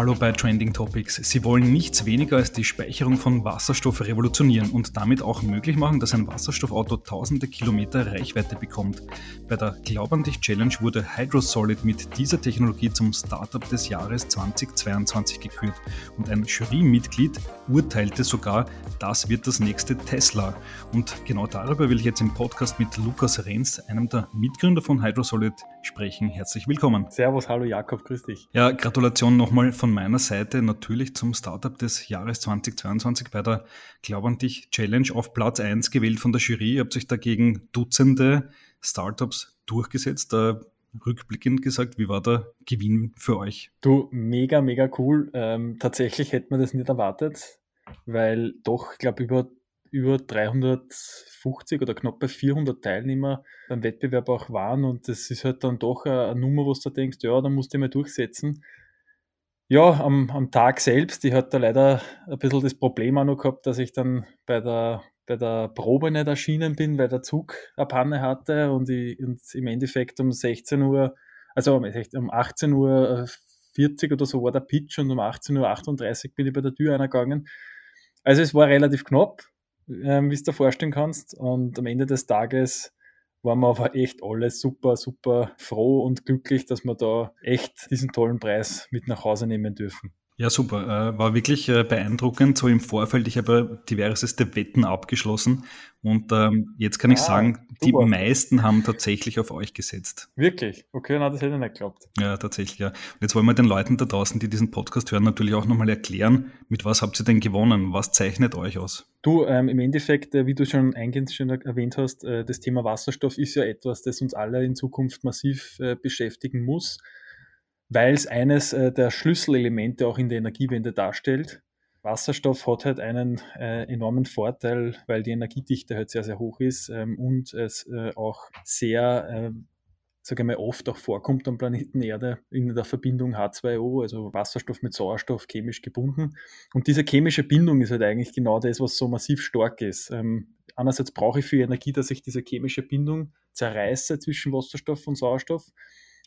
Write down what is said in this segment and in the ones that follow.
Hallo bei Trending Topics. Sie wollen nichts weniger als die Speicherung von Wasserstoff revolutionieren und damit auch möglich machen, dass ein Wasserstoffauto tausende Kilometer Reichweite bekommt. Bei der Glaub an dich Challenge wurde Hydrosolid mit dieser Technologie zum Startup des Jahres 2022 gekürt und ein Jurymitglied urteilte sogar, das wird das nächste Tesla. Und genau darüber will ich jetzt im Podcast mit Lukas Renz, einem der Mitgründer von Hydrosolid, sprechen. Herzlich willkommen. Servus, hallo Jakob, grüß dich. Ja, Gratulation nochmal von meiner Seite natürlich zum Startup des Jahres 2022 bei der Glaub an dich Challenge auf Platz 1 gewählt von der Jury. Ihr habt sich dagegen Dutzende Startups durchgesetzt. Da rückblickend gesagt, wie war der Gewinn für euch? Du, mega, mega cool. Ähm, tatsächlich hätte man das nicht erwartet, weil doch, ich glaube, über über 350 oder knapp bei 400 Teilnehmer beim Wettbewerb auch waren und das ist halt dann doch eine, eine Nummer, wo du denkst, ja, da musst du mal durchsetzen. Ja, am, am Tag selbst, ich hatte leider ein bisschen das Problem auch noch gehabt, dass ich dann bei der, bei der Probe nicht erschienen bin, weil der Zug eine Panne hatte und, ich, und im Endeffekt um 16 Uhr, also um 18 Uhr 40 oder so war der Pitch und um 18.38 Uhr bin ich bei der Tür eingegangen. Also es war relativ knapp, ähm, wie du dir vorstellen kannst. Und am Ende des Tages waren wir aber echt alle super, super froh und glücklich, dass wir da echt diesen tollen Preis mit nach Hause nehmen dürfen. Ja, super. Äh, war wirklich äh, beeindruckend. So im Vorfeld, ich habe diverseste Wetten abgeschlossen und ähm, jetzt kann ich ah, sagen, super. die meisten haben tatsächlich auf euch gesetzt. Wirklich? Okay, na, das hätte ich nicht geglaubt. Ja, tatsächlich, ja. Und jetzt wollen wir den Leuten da draußen, die diesen Podcast hören, natürlich auch nochmal erklären, mit was habt ihr denn gewonnen? Was zeichnet euch aus? Du, ähm, im Endeffekt, äh, wie du schon eingehend schon erwähnt hast, äh, das Thema Wasserstoff ist ja etwas, das uns alle in Zukunft massiv äh, beschäftigen muss weil es eines äh, der Schlüsselelemente auch in der Energiewende darstellt. Wasserstoff hat halt einen äh, enormen Vorteil, weil die Energiedichte halt sehr, sehr hoch ist ähm, und es äh, auch sehr, äh, sage ich mal, oft auch vorkommt am Planeten Erde in der Verbindung H2O, also Wasserstoff mit Sauerstoff chemisch gebunden. Und diese chemische Bindung ist halt eigentlich genau das, was so massiv stark ist. Ähm, einerseits brauche ich viel Energie, dass ich diese chemische Bindung zerreiße zwischen Wasserstoff und Sauerstoff.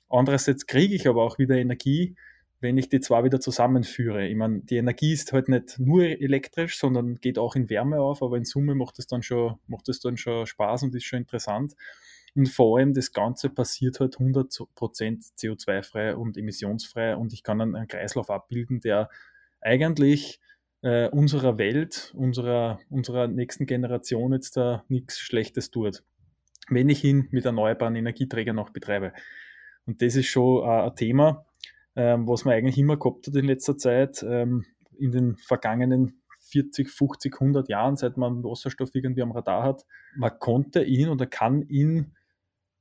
Andererseits kriege ich aber auch wieder Energie, wenn ich die zwei wieder zusammenführe. Ich meine, die Energie ist halt nicht nur elektrisch, sondern geht auch in Wärme auf, aber in Summe macht es dann schon, macht es dann schon Spaß und ist schon interessant. Und vor allem das Ganze passiert halt 100% CO2-frei und emissionsfrei und ich kann einen, einen Kreislauf abbilden, der eigentlich äh, unserer Welt, unserer, unserer nächsten Generation jetzt da nichts Schlechtes tut, wenn ich ihn mit erneuerbaren Energieträgern noch betreibe. Und das ist schon äh, ein Thema, ähm, was man eigentlich immer gehabt hat in letzter Zeit, ähm, in den vergangenen 40, 50, 100 Jahren, seit man Wasserstoff irgendwie am Radar hat. Man konnte ihn oder kann ihn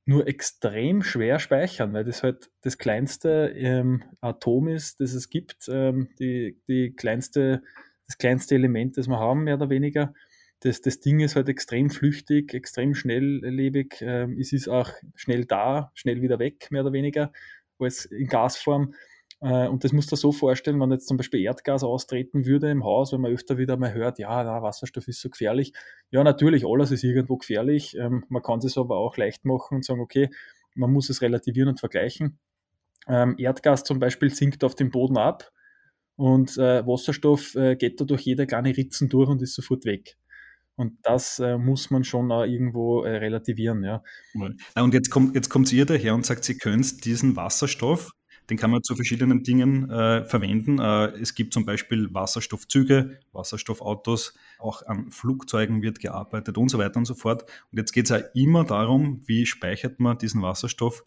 nur extrem schwer speichern, weil das halt das kleinste ähm, Atom ist, das es gibt, ähm, die, die kleinste, das kleinste Element, das wir haben, mehr oder weniger das, das Ding ist halt extrem flüchtig, extrem schnelllebig. Ähm, es ist auch schnell da, schnell wieder weg, mehr oder weniger, als in Gasform. Äh, und das musst du so vorstellen, wenn jetzt zum Beispiel Erdgas austreten würde im Haus, wenn man öfter wieder mal hört, ja, na, Wasserstoff ist so gefährlich. Ja, natürlich, alles ist irgendwo gefährlich. Ähm, man kann es aber auch leicht machen und sagen, okay, man muss es relativieren und vergleichen. Ähm, Erdgas zum Beispiel sinkt auf dem Boden ab und äh, Wasserstoff äh, geht da durch jede kleine Ritzen durch und ist sofort weg. Und das äh, muss man schon auch irgendwo äh, relativieren. Ja. Und jetzt kommt, jetzt kommt ihr daher und sagt, Sie können diesen Wasserstoff, den kann man zu verschiedenen Dingen äh, verwenden. Äh, es gibt zum Beispiel Wasserstoffzüge, Wasserstoffautos, auch an Flugzeugen wird gearbeitet und so weiter und so fort. Und jetzt geht es ja immer darum, wie speichert man diesen Wasserstoff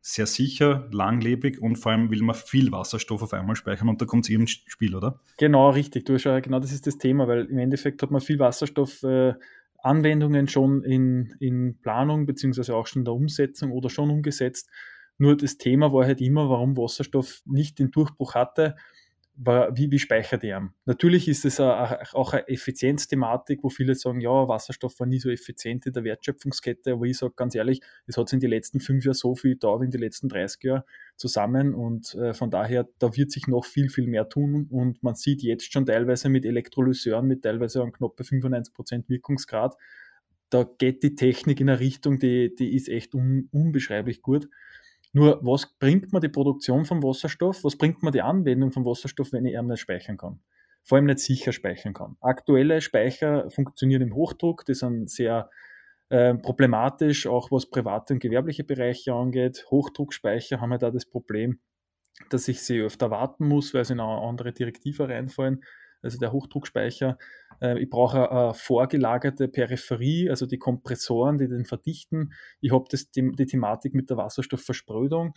sehr sicher, langlebig und vor allem will man viel Wasserstoff auf einmal speichern und da kommt es eben ins Spiel, oder? Genau, richtig. Du hast ja, genau das ist das Thema, weil im Endeffekt hat man viel Wasserstoff. Äh, Anwendungen schon in, in Planung beziehungsweise auch schon in der Umsetzung oder schon umgesetzt. Nur das Thema war halt immer, warum Wasserstoff nicht den Durchbruch hatte, wie, wie speichert er? Natürlich ist es auch eine Effizienzthematik, wo viele sagen, ja, Wasserstoff war nie so effizient in der Wertschöpfungskette, aber ich sage ganz ehrlich, es hat in den letzten fünf Jahren so viel da wie in den letzten 30 Jahren zusammen und äh, von daher, da wird sich noch viel, viel mehr tun und man sieht jetzt schon teilweise mit Elektrolyseuren mit teilweise einem knappe 95% Wirkungsgrad, da geht die Technik in eine Richtung, die, die ist echt un, unbeschreiblich gut. Nur was bringt mir die Produktion von Wasserstoff? Was bringt mir die Anwendung von Wasserstoff, wenn ich ihn nicht speichern kann? Vor allem nicht sicher speichern kann. Aktuelle Speicher funktionieren im Hochdruck, die sind sehr äh, problematisch, auch was private und gewerbliche Bereiche angeht. Hochdruckspeicher haben ja da das Problem, dass ich sie öfter warten muss, weil sie in eine andere Direktive reinfallen. Also der Hochdruckspeicher. Äh, ich brauche eine vorgelagerte Peripherie, also die Kompressoren, die den verdichten. Ich habe die, Thematik mit der Wasserstoffversprödung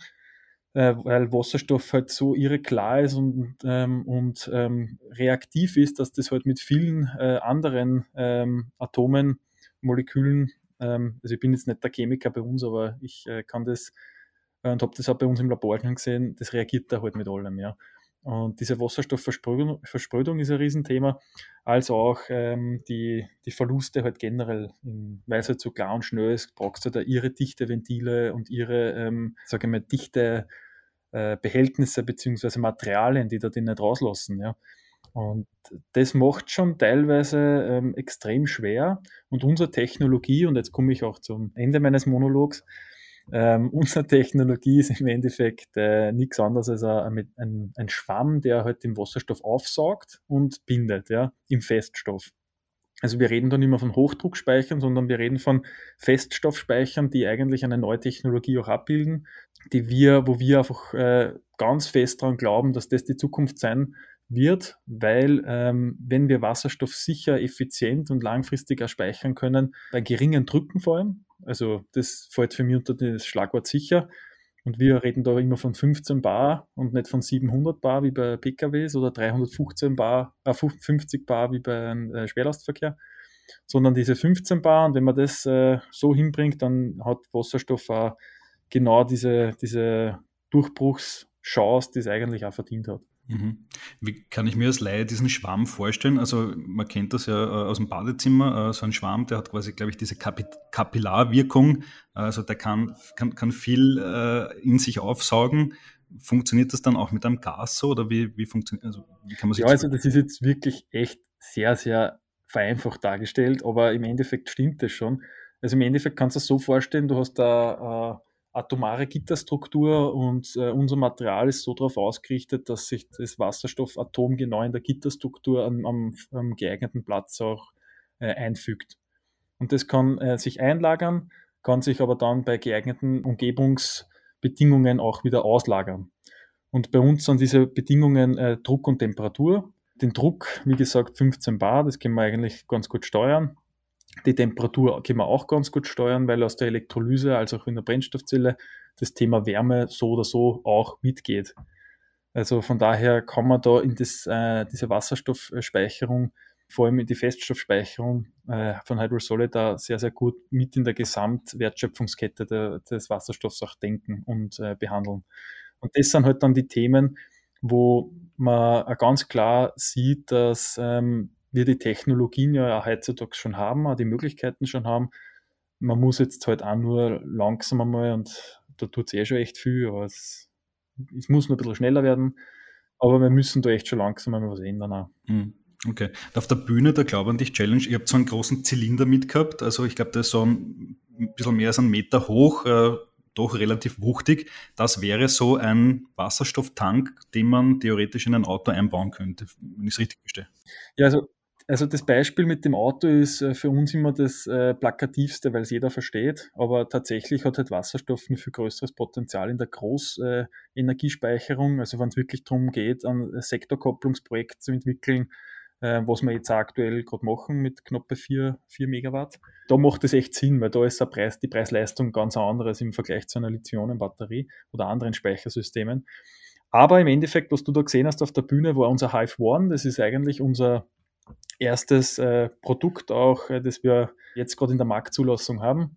äh, weil Wasserstoff halt so irre klar ist und, ähm, und ähm, reaktiv ist, dass das halt mit vielen äh, anderen ähm, Atomen, Molekülen, also ich bin jetzt nicht der Chemiker bei uns, aber ich kann das und habe das auch bei uns im Labor gesehen, das reagiert da halt mit allem, ja. Und diese Wasserstoffversprödung Versprödung ist ein Riesenthema, als auch ähm, die, die Verluste halt generell, weil es halt so klar und schnell ist, brauchst du da ihre dichte Ventile und ihre, ähm, sage ich mal, dichte äh, Behältnisse beziehungsweise Materialien, die da die nicht rauslassen. Ja. Und das macht schon teilweise ähm, extrem schwer. Und unsere Technologie, und jetzt komme ich auch zum Ende meines Monologs, ähm, unsere Technologie ist im Endeffekt äh, nichts anderes als ein, ein, ein, Schwamm, der halt den Wasserstoff aufsaugt und bindet ja, im Feststoff. Also wir reden da nicht mehr von Hochdruckspeichern, sondern wir reden von Feststoffspeichern, die eigentlich eine neue Technologie auch abbilden, die wir, wo wir einfach äh, ganz fest daran glauben, dass das die Zukunft sein wird, weil ähm, wenn wir Wasserstoff sicher, effizient und langfristiger speichern können, bei geringen Drücken vor allem, also das fällt für mich unter das Schlagwort sicher, und wir reden da immer von 15 Bar und nicht von 700 Bar wie bei PKWs oder 315 Bar, äh, 50 Bar wie beim äh, Schwerlastverkehr, sondern diese 15 Bar. Und wenn man das äh, so hinbringt, dann hat Wasserstoff auch genau diese, diese Durchbruchschance, die es eigentlich auch verdient hat. Mhm. Wie kann ich mir als Laie diesen Schwamm vorstellen? Also man kennt das ja äh, aus dem Badezimmer, äh, so ein Schwamm, der hat quasi, glaube ich, diese Kapillarwirkung, also der kann, kann, kann viel äh, in sich aufsaugen. Funktioniert das dann auch mit einem Gas so oder wie, wie funktioniert also wie kann man sich Ja, also das ist jetzt wirklich echt sehr, sehr vereinfacht dargestellt, aber im Endeffekt stimmt das schon. Also im Endeffekt kannst du es so vorstellen, du hast da atomare Gitterstruktur und äh, unser Material ist so darauf ausgerichtet, dass sich das Wasserstoffatom genau in der Gitterstruktur am, am, am geeigneten Platz auch äh, einfügt. Und das kann äh, sich einlagern, kann sich aber dann bei geeigneten Umgebungsbedingungen auch wieder auslagern. Und bei uns sind diese Bedingungen äh, Druck und Temperatur. Den Druck, wie gesagt, 15 Bar, das können wir eigentlich ganz gut steuern. Die Temperatur können wir auch ganz gut steuern, weil aus der Elektrolyse als auch in der Brennstoffzelle das Thema Wärme so oder so auch mitgeht. Also von daher kann man da in das, äh, diese Wasserstoffspeicherung, vor allem in die Feststoffspeicherung äh, von Hydrosolid da sehr, sehr gut mit in der Gesamtwertschöpfungskette der, des Wasserstoffs auch denken und äh, behandeln. Und das sind halt dann die Themen, wo man ganz klar sieht, dass ähm, wir die Technologien ja heutzutage schon haben, auch die Möglichkeiten schon haben. Man muss jetzt halt auch nur langsam einmal und da tut es eh schon echt viel, aber es, es, muss nur ein bisschen schneller werden. Aber wir müssen da echt schon langsam einmal was ändern. Auch. Hm, okay. Auf der Bühne der Glaub an dich Challenge, ihr habt so einen großen Zylinder mitgehabt. Also ich glaube, der ist so ein, ein bisschen mehr als einen Meter hoch, äh, doch relativ wuchtig. Das wäre so ein Wasserstofftank, den man theoretisch in ein Auto einbauen könnte, wenn ich es richtig verstehe. Ja, also also das Beispiel mit dem Auto ist äh, für uns immer das äh, plakativste, weil es jeder versteht. Aber tatsächlich hat halt Wasserstoff ein viel größeres Potenzial in der Großenergiespeicherung. also wenn es wirklich darum geht, ein Sektorkopplungsprojekt zu entwickeln, äh, was wir jetzt aktuell gerade machen mit knappe 4, 4 Megawatt. Da macht es echt Sinn, weil da ist der Preis, die Preis-Leistung ganz anderes im Vergleich zu einer Lithium-Batterie oder anderen Speichersystemen. Aber im Endeffekt, was du da gesehen hast auf der Bühne, war unser Hive One. Das ist eigentlich unser erstes äh, Produkt auch, äh, das wir jetzt gerade in der Marktzulassung haben.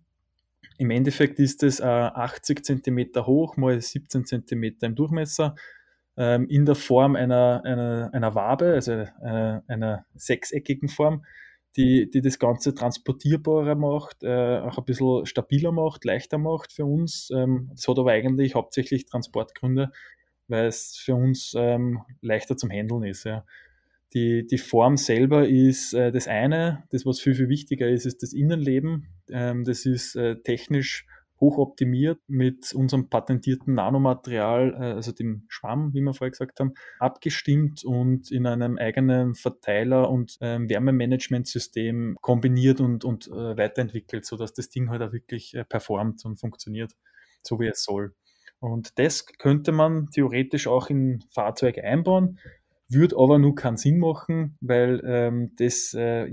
Im Endeffekt ist es äh, 80 cm hoch mal 17 cm im Durchmesser ähm, in der Form einer, einer, einer Wabe, also äh, einer sechseckigen Form, die, die das Ganze transportierbarer macht, äh, auch ein bisschen stabiler macht, leichter macht für uns. Ähm, hat aber eigentlich hauptsächlich Transportgründe, weil es für uns ähm, leichter zum Handeln ist. Ja. Die, die Form selber ist äh, das eine. Das, was viel, viel wichtiger ist, ist das Innenleben. Ähm, das ist äh, technisch hochoptimiert mit unserem patentierten Nanomaterial, äh, also dem Schwamm, wie wir vorher gesagt haben, abgestimmt und in einem eigenen Verteiler- und ähm, Wärmemanagementsystem kombiniert und, und äh, weiterentwickelt, sodass das Ding halt auch wirklich äh, performt und funktioniert, so wie es soll. Und das könnte man theoretisch auch in Fahrzeuge einbauen würde aber nur keinen Sinn machen, weil ähm, das, äh,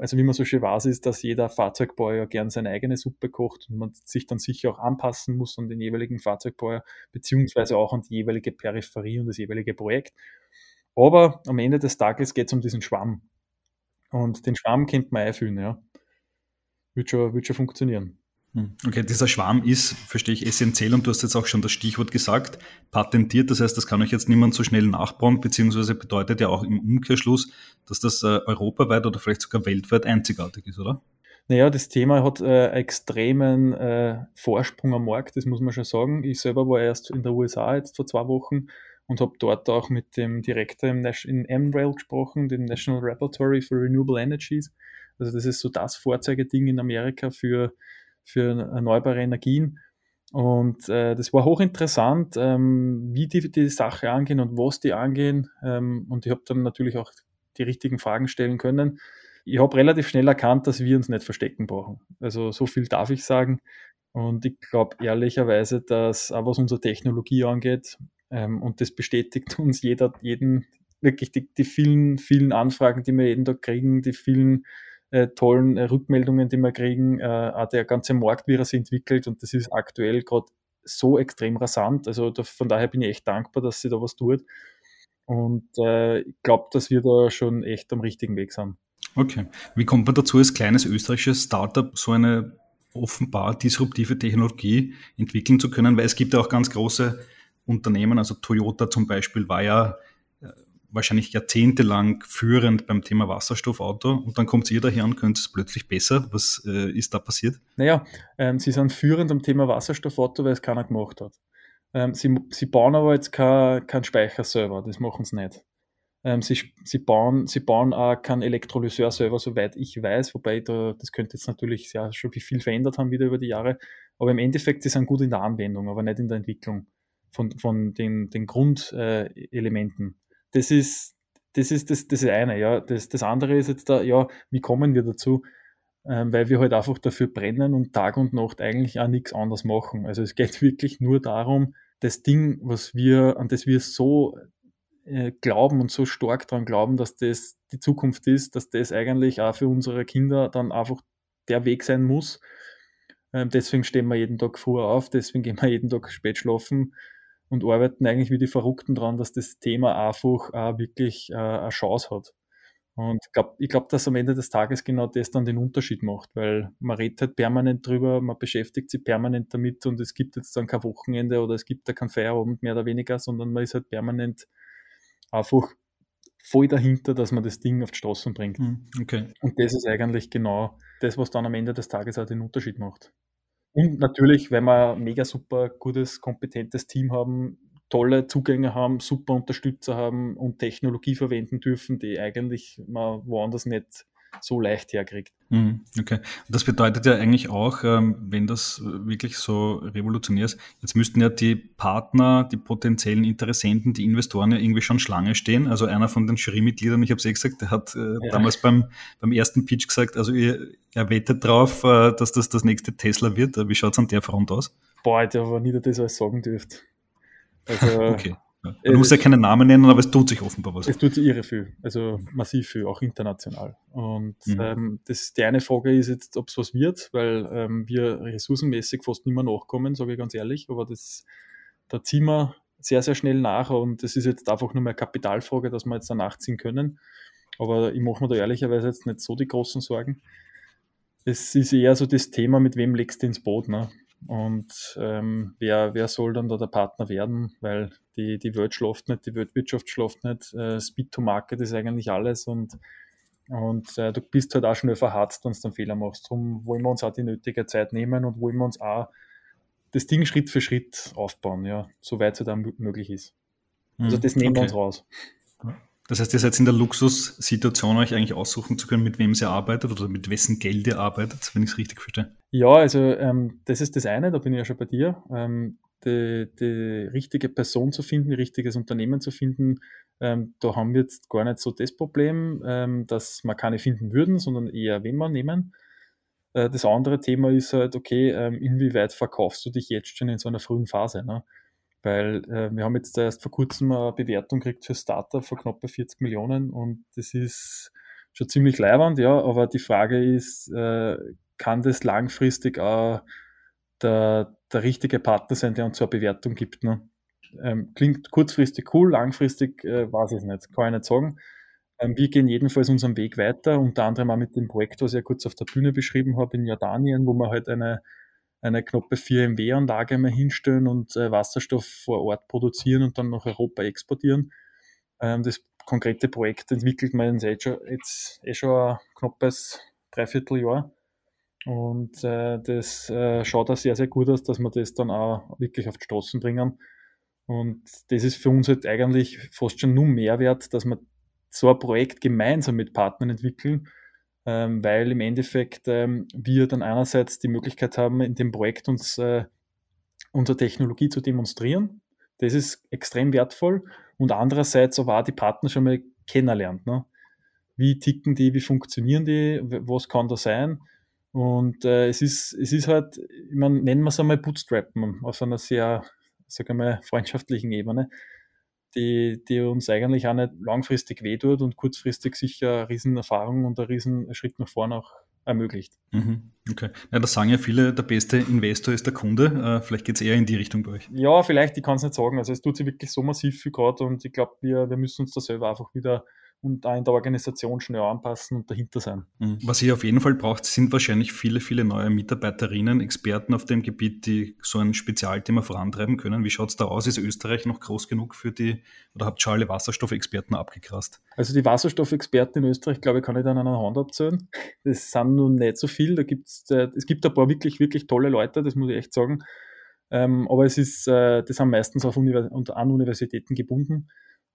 also wie man so schön weiß, ist, dass jeder Fahrzeugbauer ja gern seine eigene Suppe kocht und man sich dann sicher auch anpassen muss an den jeweiligen Fahrzeugbauer, beziehungsweise auch an die jeweilige Peripherie und das jeweilige Projekt. Aber am Ende des Tages geht es um diesen Schwamm. Und den Schwamm kennt man einfüllen, ja. Wird schon, wird schon funktionieren. Hm. Okay, dieser Schwarm ist, verstehe ich, essentiell und du hast jetzt auch schon das Stichwort gesagt, patentiert. Das heißt, das kann euch jetzt niemand so schnell nachbauen, beziehungsweise bedeutet ja auch im Umkehrschluss, dass das äh, europaweit oder vielleicht sogar weltweit einzigartig ist, oder? Naja, das Thema hat äh, extremen äh, Vorsprung am Markt, das muss man schon sagen. Ich selber war erst in der USA jetzt vor zwei Wochen und habe dort auch mit dem Direktor im in MRail gesprochen, dem National Laboratory for Renewable Energies. Also das ist so das Vorzeigeding in Amerika für für erneuerbare Energien. Und äh, das war hochinteressant, ähm, wie die die Sache angehen und was die angehen. Ähm, und ich habe dann natürlich auch die richtigen Fragen stellen können. Ich habe relativ schnell erkannt, dass wir uns nicht verstecken brauchen. Also so viel darf ich sagen. Und ich glaube ehrlicherweise, dass auch was unsere Technologie angeht, ähm, und das bestätigt uns jeder, jeden, wirklich die, die vielen, vielen Anfragen, die wir jeden Tag kriegen, die vielen äh, tollen äh, Rückmeldungen, die wir kriegen. Äh, der ganze Markt, wie er sich entwickelt und das ist aktuell gerade so extrem rasant. Also da, von daher bin ich echt dankbar, dass sie da was tut. Und äh, ich glaube, dass wir da schon echt am richtigen Weg sind. Okay. Wie kommt man dazu, als kleines österreichisches Startup so eine offenbar disruptive Technologie entwickeln zu können? Weil es gibt ja auch ganz große Unternehmen, also Toyota zum Beispiel war ja wahrscheinlich jahrzehntelang führend beim Thema Wasserstoffauto und dann kommt ihr daher und könnt es plötzlich besser. Was äh, ist da passiert? Naja, ähm, sie sind führend am Thema Wasserstoffauto, weil es keiner gemacht hat. Ähm, sie, sie bauen aber jetzt keinen kein Speicher selber, das machen sie nicht. Ähm, sie, sie, bauen, sie bauen auch keinen Elektrolyseur selber, soweit ich weiß, wobei da, das könnte jetzt natürlich ja, schon viel verändert haben wieder über die Jahre. Aber im Endeffekt, sie sind gut in der Anwendung, aber nicht in der Entwicklung von, von den, den Grundelementen. Das ist das ist das, das eine, ja. Das, das andere ist jetzt da, ja, wie kommen wir dazu? Ähm, weil wir halt einfach dafür brennen und Tag und Nacht eigentlich auch nichts anderes machen. Also es geht wirklich nur darum, das Ding, was wir, an das wir so äh, glauben und so stark daran glauben, dass das die Zukunft ist, dass das eigentlich auch für unsere Kinder dann einfach der Weg sein muss. Ähm, deswegen stehen wir jeden Tag früh auf, deswegen gehen wir jeden Tag spät schlafen und arbeiten eigentlich wie die Verrückten dran, dass das Thema einfach auch wirklich äh, eine Chance hat. Und glaub, ich glaube, dass am Ende des Tages genau das dann den Unterschied macht, weil man redet halt permanent drüber, man beschäftigt sich permanent damit und es gibt jetzt dann kein Wochenende oder es gibt da kein Feierabend mehr oder weniger, sondern man ist halt permanent einfach voll dahinter, dass man das Ding auf die Straßen bringt. Hm, okay. Und das ist eigentlich genau das, was dann am Ende des Tages auch den Unterschied macht. Und natürlich, wenn wir ein mega super gutes, kompetentes Team haben, tolle Zugänge haben, super Unterstützer haben und Technologie verwenden dürfen, die eigentlich man woanders nicht so leicht herkriegt. Mhm, okay. Und das bedeutet ja eigentlich auch, ähm, wenn das wirklich so revolutionär ist, jetzt müssten ja die Partner, die potenziellen Interessenten, die Investoren ja irgendwie schon Schlange stehen. Also einer von den Jurymitgliedern, ich habe es eh gesagt, der hat äh, ja. damals beim, beim ersten Pitch gesagt, also ihr, er wettet drauf, äh, dass das das nächste Tesla wird. Wie schaut es an der Front aus? Boah, Alter, aber nie, dass das alles sagen dürft. Also, okay. Ja. Man muss ja keinen Namen nennen, aber es tut sich offenbar was. Es tut sich irre viel, also massiv viel, auch international. Und mhm. ähm, das, die eine Frage ist jetzt, ob es was wird, weil ähm, wir ressourcenmäßig fast nicht mehr nachkommen, sage ich ganz ehrlich, aber das, da ziehen wir sehr, sehr schnell nach und das ist jetzt einfach nur mehr Kapitalfrage, dass wir jetzt da nachziehen können. Aber ich mache mir da ehrlicherweise jetzt nicht so die großen Sorgen. Es ist eher so das Thema, mit wem legst du ins Boot. Ne? Und ähm, wer, wer soll dann da der Partner werden? Weil die, die Welt schläft nicht, die Weltwirtschaft schläft nicht. Äh, Speed to Market ist eigentlich alles und, und äh, du bist halt auch schnell verharzt, wenn du dann Fehler machst. Darum wollen wir uns auch die nötige Zeit nehmen und wollen wir uns auch das Ding Schritt für Schritt aufbauen, ja, soweit es dann möglich ist. Also mhm. das nehmen okay. wir uns raus. Das heißt, ihr seid in der Luxussituation, euch eigentlich aussuchen zu können, mit wem ihr arbeitet oder mit wessen Geld ihr arbeitet, wenn ich es richtig verstehe. Ja, also ähm, das ist das eine, da bin ich ja schon bei dir. Ähm, die, die richtige Person zu finden, richtiges Unternehmen zu finden, ähm, da haben wir jetzt gar nicht so das Problem, ähm, dass wir keine finden würden, sondern eher wen wir nehmen. Äh, das andere Thema ist halt, okay, ähm, inwieweit verkaufst du dich jetzt schon in so einer frühen Phase? Ne? Weil äh, wir haben jetzt erst vor kurzem eine Bewertung gekriegt für Startup von knapp bei 40 Millionen und das ist schon ziemlich leiwand, ja, aber die Frage ist, äh, kann das langfristig auch der, der richtige Partner sein, der uns so eine Bewertung gibt? Ne? Ähm, klingt kurzfristig cool, langfristig äh, weiß ich es nicht, kann ich nicht sagen. Ähm, wir gehen jedenfalls unseren Weg weiter, unter anderem auch mit dem Projekt, was ich ja kurz auf der Bühne beschrieben habe in Jordanien, wo wir halt eine eine knappe 4 MW-Anlage mal hinstellen und äh, Wasserstoff vor Ort produzieren und dann nach Europa exportieren. Ähm, das konkrete Projekt entwickelt man jetzt, eh jetzt eh schon ein knappes Dreivierteljahr. Und äh, das äh, schaut auch sehr, sehr gut aus, dass wir das dann auch wirklich auf die Straßen bringen. Und das ist für uns halt eigentlich fast schon nur Mehrwert, dass wir so ein Projekt gemeinsam mit Partnern entwickeln ähm, weil im Endeffekt ähm, wir dann einerseits die Möglichkeit haben, in dem Projekt uns äh, unsere Technologie zu demonstrieren. Das ist extrem wertvoll und andererseits aber auch die Partner schon mal kennenlernt. Ne? Wie ticken die, wie funktionieren die, was kann da sein? Und äh, es, ist, es ist halt, ich meine, nennen wir es einmal Bootstrappen auf einer sehr, sagen wir mal, freundschaftlichen Ebene die, die uns eigentlich auch nicht langfristig wehtut und kurzfristig sicher eine Riesenerfahrung und einen riesen Schritt nach vorne auch ermöglicht. Mhm, okay. Ja, das sagen ja viele, der beste Investor ist der Kunde. Äh, vielleicht geht es eher in die Richtung bei euch. Ja, vielleicht, ich kann es nicht sagen. Also es tut sich wirklich so massiv viel gerade und ich glaube, wir, wir müssen uns da selber einfach wieder und da in der Organisation schnell anpassen und dahinter sein. Mhm. Was ihr auf jeden Fall braucht, sind wahrscheinlich viele, viele neue Mitarbeiterinnen, Experten auf dem Gebiet, die so ein Spezialthema vorantreiben können. Wie schaut es da aus? Ist Österreich noch groß genug für die, oder habt ihr alle Wasserstoffexperten abgegrast? Also die Wasserstoffexperten in Österreich, glaube ich, kann ich dann an einer Hand abzählen. Das sind nun nicht so viel. Da gibt's, äh, es gibt ein paar wirklich, wirklich tolle Leute, das muss ich echt sagen. Ähm, aber es ist, äh, das sind meistens auf Univers an Universitäten gebunden.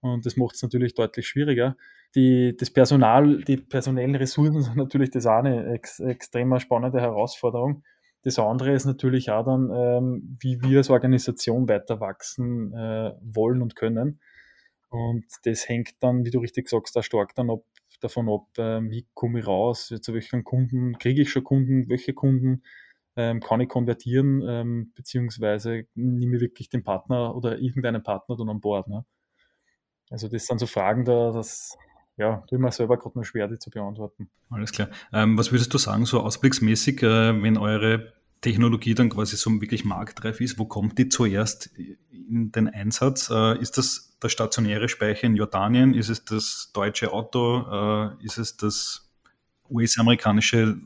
Und das macht es natürlich deutlich schwieriger. Die, das Personal, die personellen Ressourcen sind natürlich das eine ex, extrem spannende Herausforderung. Das andere ist natürlich auch dann, ähm, wie wir als Organisation weiter wachsen äh, wollen und können. Und das hängt dann, wie du richtig sagst, da stark dann ab, davon ab, äh, wie komme ich raus, zu welchen Kunden, kriege ich schon Kunden, welche Kunden ähm, kann ich konvertieren, ähm, beziehungsweise nehme ich wirklich den Partner oder irgendeinen Partner dann an Bord. Ne? Also das sind so Fragen, da, das ja, tue mir selber gerade nur schwer, die zu beantworten. Alles klar. Ähm, was würdest du sagen, so ausblicksmäßig, äh, wenn eure Technologie dann quasi so wirklich marktreif ist, wo kommt die zuerst in den Einsatz? Äh, ist das der stationäre Speicher in Jordanien? Ist es das deutsche Auto? Äh, ist es das US-amerikanische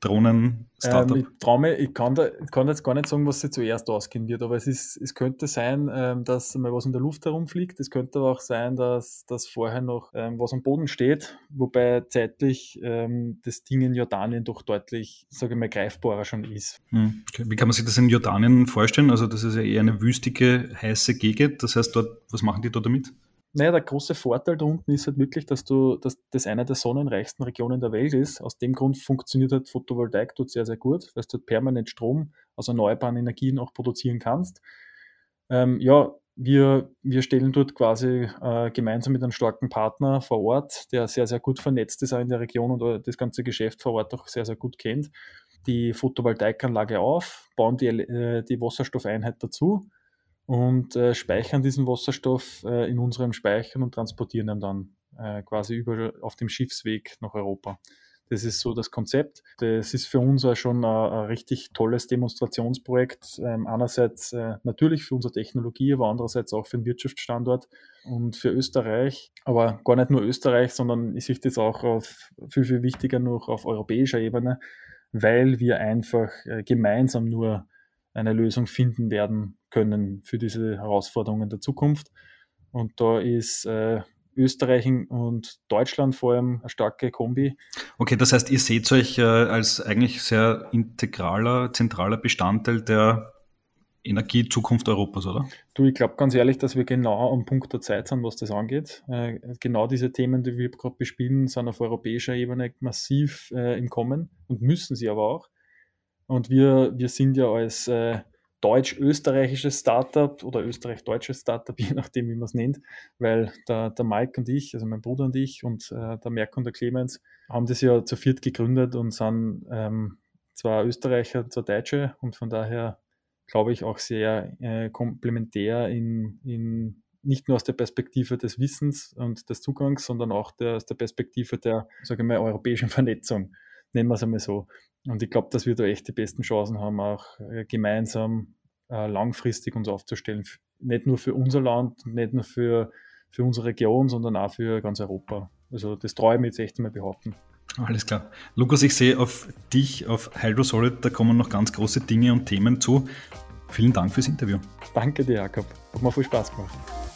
Drohnen-Startup? Ähm, ich traume, ich kann, da, ich kann jetzt gar nicht sagen, was sie zuerst ausgehen wird, aber es, ist, es könnte sein, ähm, dass mal was in der Luft herumfliegt. Es könnte aber auch sein, dass, dass vorher noch ähm, was am Boden steht, wobei zeitlich ähm, das Ding in Jordanien doch deutlich, sage ich mal, greifbarer schon ist. Hm, okay. Wie kann man sich das in Jordanien vorstellen? Also das ist ja eher eine wüstige, heiße Gegend. Das heißt, dort, was machen die da damit? Naja, der große Vorteil da unten ist halt wirklich, dass du, dass das eine der sonnenreichsten Regionen der Welt ist. Aus dem Grund funktioniert halt Photovoltaik dort sehr, sehr gut, weil du halt permanent Strom aus erneuerbaren Energien auch produzieren kannst. Ähm, ja, wir, wir stellen dort quasi äh, gemeinsam mit einem starken Partner vor Ort, der sehr, sehr gut vernetzt ist auch in der Region und das ganze Geschäft vor Ort auch sehr, sehr gut kennt, die Photovoltaikanlage auf, bauen die, äh, die Wasserstoffeinheit dazu und äh, speichern diesen Wasserstoff äh, in unserem Speichern und transportieren ihn dann äh, quasi über auf dem Schiffsweg nach Europa. Das ist so das Konzept. Das ist für uns auch schon ein, ein richtig tolles Demonstrationsprojekt. Ähm, einerseits äh, natürlich für unsere Technologie, aber andererseits auch für den Wirtschaftsstandort und für Österreich. Aber gar nicht nur Österreich, sondern ich sehe das auch auf viel, viel wichtiger noch auf europäischer Ebene, weil wir einfach äh, gemeinsam nur eine Lösung finden werden können für diese Herausforderungen der Zukunft. Und da ist äh, Österreich und Deutschland vor allem eine starke Kombi. Okay, das heißt, ihr seht euch äh, als eigentlich sehr integraler, zentraler Bestandteil der Energiezukunft Europas, oder? Du, ich glaube ganz ehrlich, dass wir genau am Punkt der Zeit sind, was das angeht. Äh, genau diese Themen, die wir gerade bespielen, sind auf europäischer Ebene massiv äh, im Kommen und müssen sie aber auch. Und wir, wir sind ja als äh, deutsch-österreichisches Startup oder österreich-deutsches Startup, je nachdem, wie man es nennt, weil der, der Mike und ich, also mein Bruder und ich und äh, der Merk und der Clemens haben das ja zu viert gegründet und sind ähm, zwar Österreicher, zwar Deutsche und von daher glaube ich auch sehr äh, komplementär in, in nicht nur aus der Perspektive des Wissens und des Zugangs, sondern auch der, aus der Perspektive der, sage ich mal, europäischen Vernetzung, nennen wir es einmal so. Und ich glaube, dass wir da echt die besten Chancen haben, auch äh, gemeinsam äh, langfristig uns aufzustellen. Nicht nur für unser Land, nicht nur für, für unsere Region, sondern auch für ganz Europa. Also das traue ich mir jetzt echt mal behaupten. Alles klar. Lukas, ich sehe auf dich, auf Hydrosolid, da kommen noch ganz große Dinge und Themen zu. Vielen Dank fürs Interview. Danke dir, Jakob. Hat mir viel Spaß gemacht.